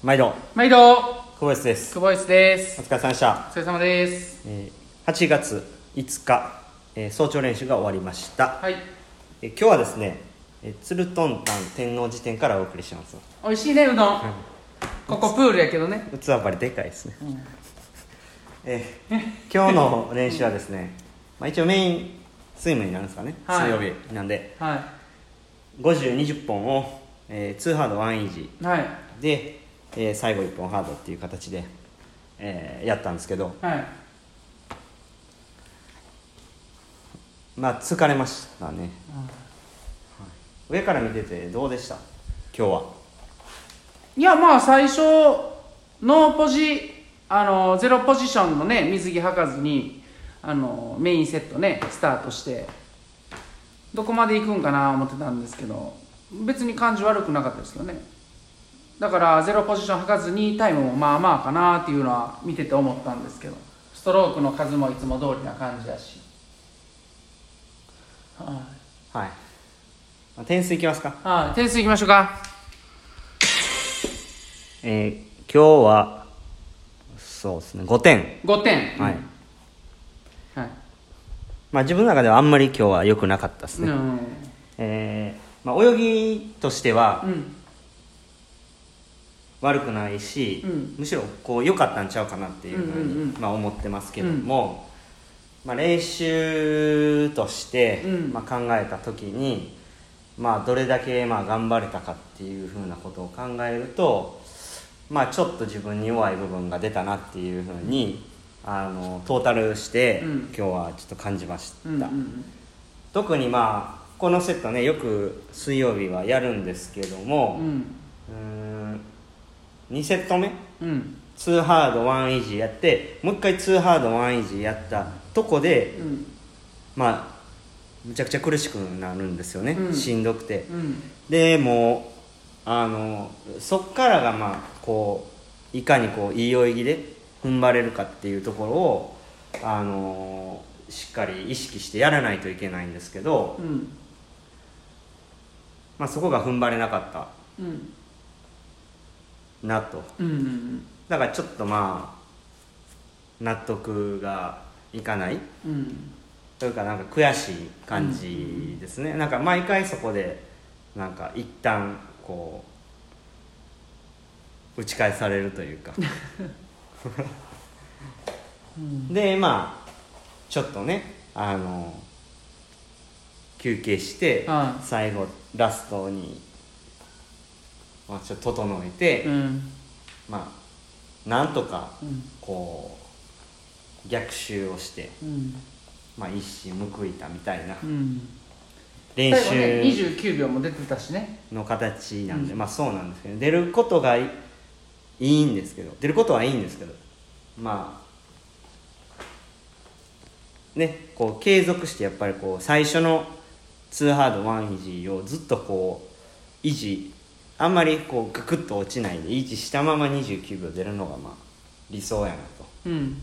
毎度。毎度。小林です。久保井です。お疲れ様でした、お疲れ様です。えー8月5日、えー早朝練習が終わりました、はい。えー今日はですね、えー、鶴トンタン天王寺店からお送りします。美味しいねうどん。ここプールやけどね。器ばりでかいですね、えー今日の練習はですね、まあ、一応メインスイムになるんですかね、はい。水曜日。なんでは5020本を、えー、2ハード1イージいはい。ーで、えー最後1本ハードっていう形で、えーやったんですけどはい。まあ疲れましたね、はい。上から見ててどうでした？今日は。いやまあ最初ノーポジあのゼロポジションのね水着履かずにあのメインセットねスタートしてどこまで行くんかな思ってたんですけど別に感じ悪くなかったですけどねだからゼロポジション履かずにタイムもまあまあかなっていうのは見てて思ったんですけどストロークの数もいつも通りな感じだしはいはい、まあ点数いきますか？はい、点数いきましょうか。えー今日はそうですね5点5点。はい、はい。まあ自分の中ではあんまり今日は良くなかったですね、うん。えーまあ、泳ぎとしてはうん。悪くないし、うんむしろこう良かったんちゃうかなっていうふうに、うんうんまあ、思ってますけども、まあ、練習として、うんまあ、考えた時に、まあ、どれだけまあ頑張れたかっていうふうなことを考えると、まあ、ちょっと自分に弱い部分が出たなっていうふうにあのトータルして、うん今日はちょっと感じました。うん。うん。特にまあこのセットねよく水曜日はやるんですけども、うん。うーん2セット目？うん。2ハード1イージーやってもう一回2ハード1イージーやったとこでうん。まあむちゃくちゃ苦しくなるんですよね、うんしんどくてうん。でもうあのそっからがまあこういかにこういい泳ぎで踏ん張れるかっていうところをあのしっかり意識してやらないといけないんですけど、うん。まあ、そこが踏ん張れなかったうん。なと。うん。だからちょっとまあ納得がいかない。うん。というかなんか悔しい感じですね、なんか毎回そこでなんか一旦こう打ち返されるというか。でまあちょっとねあの休憩してはい。最後ラストに、まあ、ちょっと整えて、うん。まあなんとかうん。こう逆襲をして、うん。まあ、一矢報いたみたいなうん。練最後ね、習29秒も出てたしね。の形なんで、うんまあそうなんですけど出ることがいいいいんですけど出ることはいいんですけどまあねこう継続してやっぱりこう最初の2ハード1イージーをずっとこう維持あんまりこうガクッと落ちないで維持したまま29秒出るのがまあ理想やなとうん。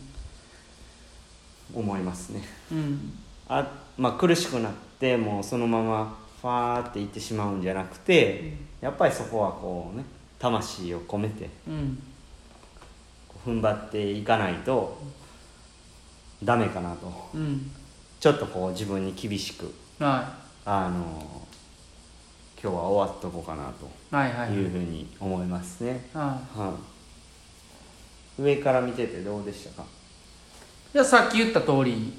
思いますねうん。あまあ苦しくなってもうそのままファーっていってしまうんじゃなくて、やっぱりそこはこうね魂を込めて踏ん張っていかないとダメかなとうん。ちょっとこう自分に厳しくはあの今日は終わっとこうかない。はいはい。というふうに思いますね、ははい、上から見ててどうでしたか？い。いや、さっき言った通り、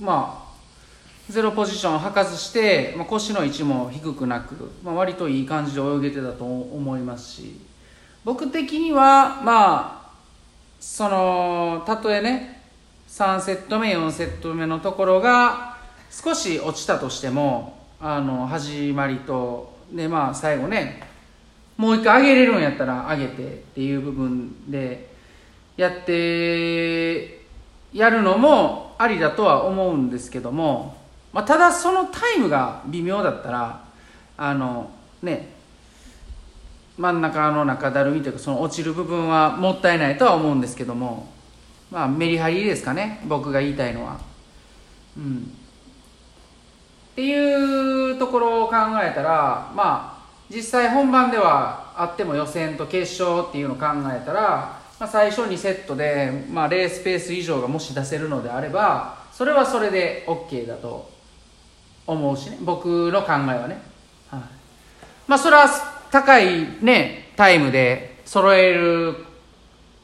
まあ、ゼロポジション履かずして、まあ、腰の位置も低くなく、まあ、割といい感じで泳げてたと思いますし僕的にはまあそのたとえね3セット目4セット目のところが少し落ちたとしてもあの始まりとでまあ最後ねもう一回上げれるんやったら上げてっていう部分でやってやるのもありだとは思うんですけども、まあ、ただそのタイムが微妙だったらあのね真ん中の中だるみというかその落ちる部分はもったいないとは思うんですけどもまあメリハリですかね僕が言いたいのは。うん。っていうところを考えたらまあ実際本番ではあっても予選と決勝っていうのを考えたら、まあ、最初2セットで、まあ、レースペース以上がもし出せるのであればそれはそれで OK だと思うしね。僕の考えはね、はい、まあそれは高いねタイムで揃える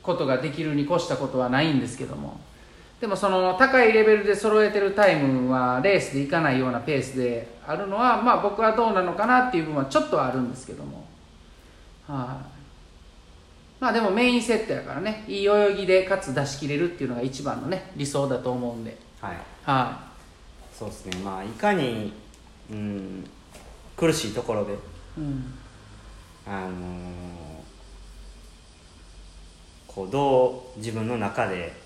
ことができるに越したことはないんですけども。でもその高いレベルで揃えてるタイムはレースでいかないようなペースであるのはまあ僕はどうなのかなっていう部分はちょっとはあるんですけども。はい。まあでもメインセットやからねいい泳ぎでかつ出し切れるっていうのが一番のね理想だと思うんで。はい。はそうですね。まあいかにうん苦しいところでい、うん、あのーこうどう自分の中で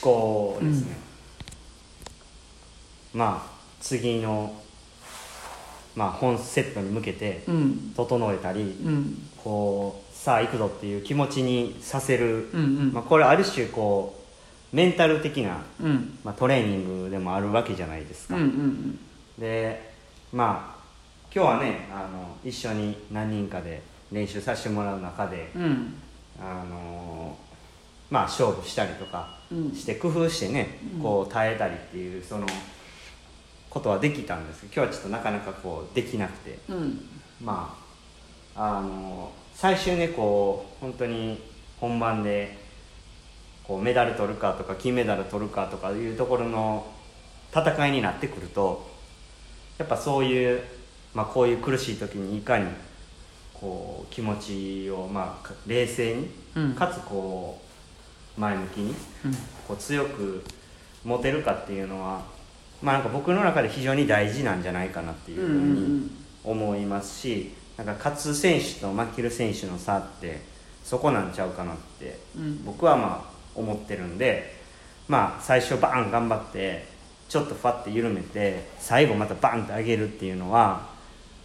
こう思考をですね、まあ次の、まあ、本セットに向けてうん。整えたり、うん。こうさあ行くぞっていう気持ちにさせる、うんうん。まあ、これある種こうメンタル的な、うん。まあ、トレーニングでもあるわけじゃないですか、うんうんでまあ今日はねあの一緒に何人かで練習させてもらう中で、うん。あのまあ勝負したりとかうん。して工夫してね、こう耐えたりっていうそのことはできたんですけど今日はちょっとなかなかこうできなくて。うん。まああの最終ねこう本当に本番でこうメダル取るかとか金メダル取るかとかいうところの戦いになってくるとやっぱそういう、まあ、こういう苦しい時にいかにこう気持ちを、まあ、か冷静に、うん。かつこう前向きにうん。こう強く持てるかっていうのは、まあ、なんか僕の中で非常に大事なんじゃないかなっていうふうに思いますしなんか勝つ選手と負ける選手の差ってそこなんちゃうかなってうん。僕はまあ思ってるんでまあ最初バーン頑張ってちょっとファッて緩めて最後またバンって上げるっていうのは、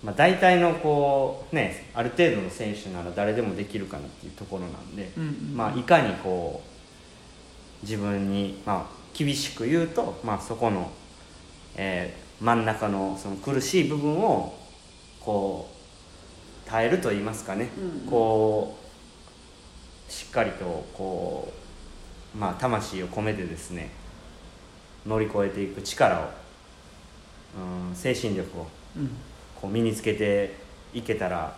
まあ、大体のこうねある程度の選手なら誰でもできるかなっていうところなんで、うんうん。まあ、いかにこう自分に、まあ、厳しく言うと、まあ、そこの、えー真ん中のその苦しい部分をこう耐えると言いますかね、うん。こうしっかりとこう、まあ、魂を込めてですね乗り越えていく力を、うん、精神力をうん。こう身につけていけたら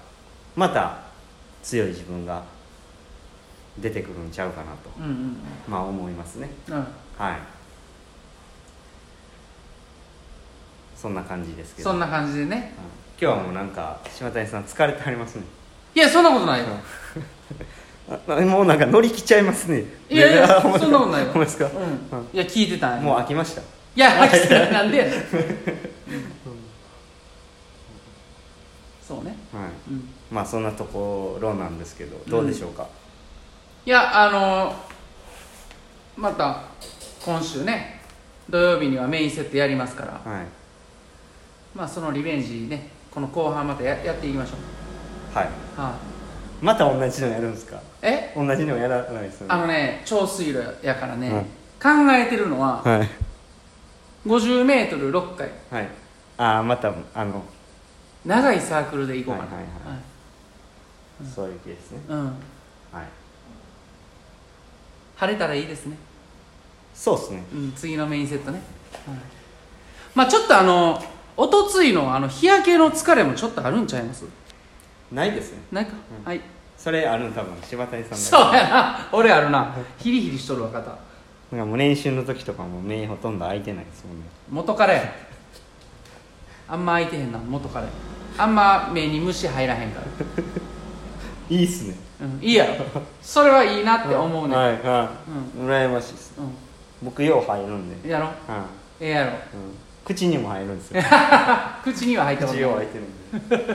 また強い自分が出てくるんちゃうかなと、うんうんまあ思いますね。うんはい。そんな感じですけど。そんな感じでね。うん今日はもうなんか島谷さん疲れてはりますね。いやそんなことないよ。あもうなんか乗り切っちゃいますね。いやいやそんなことないよ。うん。い。や聞いてたもう飽きました。いや飽きてない。なんでやねん。そうね。はい。うん。まあそんなところなんですけどどうでしょうか、いやあのまた今週ね土曜日にはメインセットやりますから。はい。まあそのリベンジねこの後半またややっていきましょう。はい。はい。また同じのやるんですか？え？同じのやらないですよね。あのね超水路やからね、うん考えてるのははい。50m6 回。はい。ああまたあの長いサークルで行こうかな、はいはいはい。そういう気ですね。うん。はい晴れたらいいですね、そうですね。うん、次のメインセットね、はい。まあちょっとあのおとついのあの日焼けの疲れもちょっとあるんちゃいます？ないですね。ないか、うん。はい。それあるの多分柴谷さんだそうやな。俺あるな。ヒリヒリしとるわ肩。なんかもう練習の時とかも目ほとんど開いてないですもんね。元彼。やあんま開いてへんな元彼。あんま目に虫入らへんから、いいっすねうん、いいやろ。それはいいなって思うね、はいはい、羨ましいです。う僕よう入るんで、ん、やろ。はい。ええやろ。うん、口にも入るんですよ。口には入ったことない。口よう開いてるんで。いい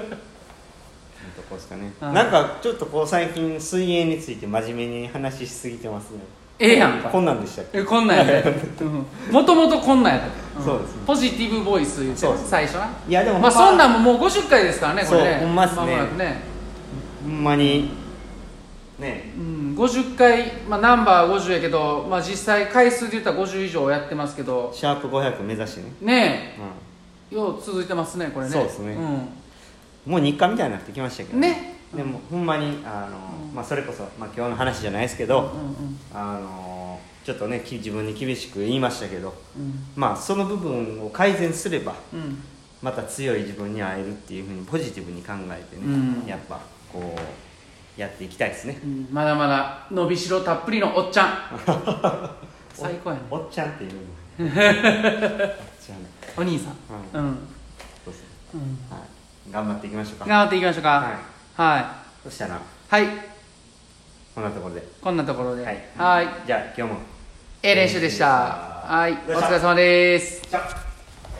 とこですかね。はいなんかちょっとこう最近水泳について真面目に話しすぎてますね。ええやんか。こんなんでしたっけ？えこんなんやで。もともとこんなんやったで、ん。そうですね。ポジティブボイス言ってそうです最初ないやでもまあそんなんももう50回ですからねこれね。そうほんまっすね。間もなくね、ほんまにね。うん、50回、まあ、ナンバー50やけど、まあ、実際回数で言ったら50以上やってますけど。シャープ500目指してね、ねうえよう続いてますねこれね。そうですね。ん、もう日課みたいになってきましたけどね。でもほんまにあの、まあ、それこそ、まあ、今日の話じゃないですけど、うんうん。あのちょっとねき自分に厳しく言いましたけどうん。まあその部分を改善すればうん。また強い自分に会えるっていうふうにポジティブに考えてね、うん。やっぱこうやっていきたいですね。うんまだまだ伸びしろたっぷりのおっちゃん。最高やね。おっちゃんっていうの おっちゃん。お兄さんうん、そうそううん、はい、頑張っていきましょうか。頑張っていきましょうか。はい。はい。そしたら。はい、こんなところで。こんなところで。はい。はい。じゃあ今日も。ええ練習でした。はい。お疲れ様です。じゃあ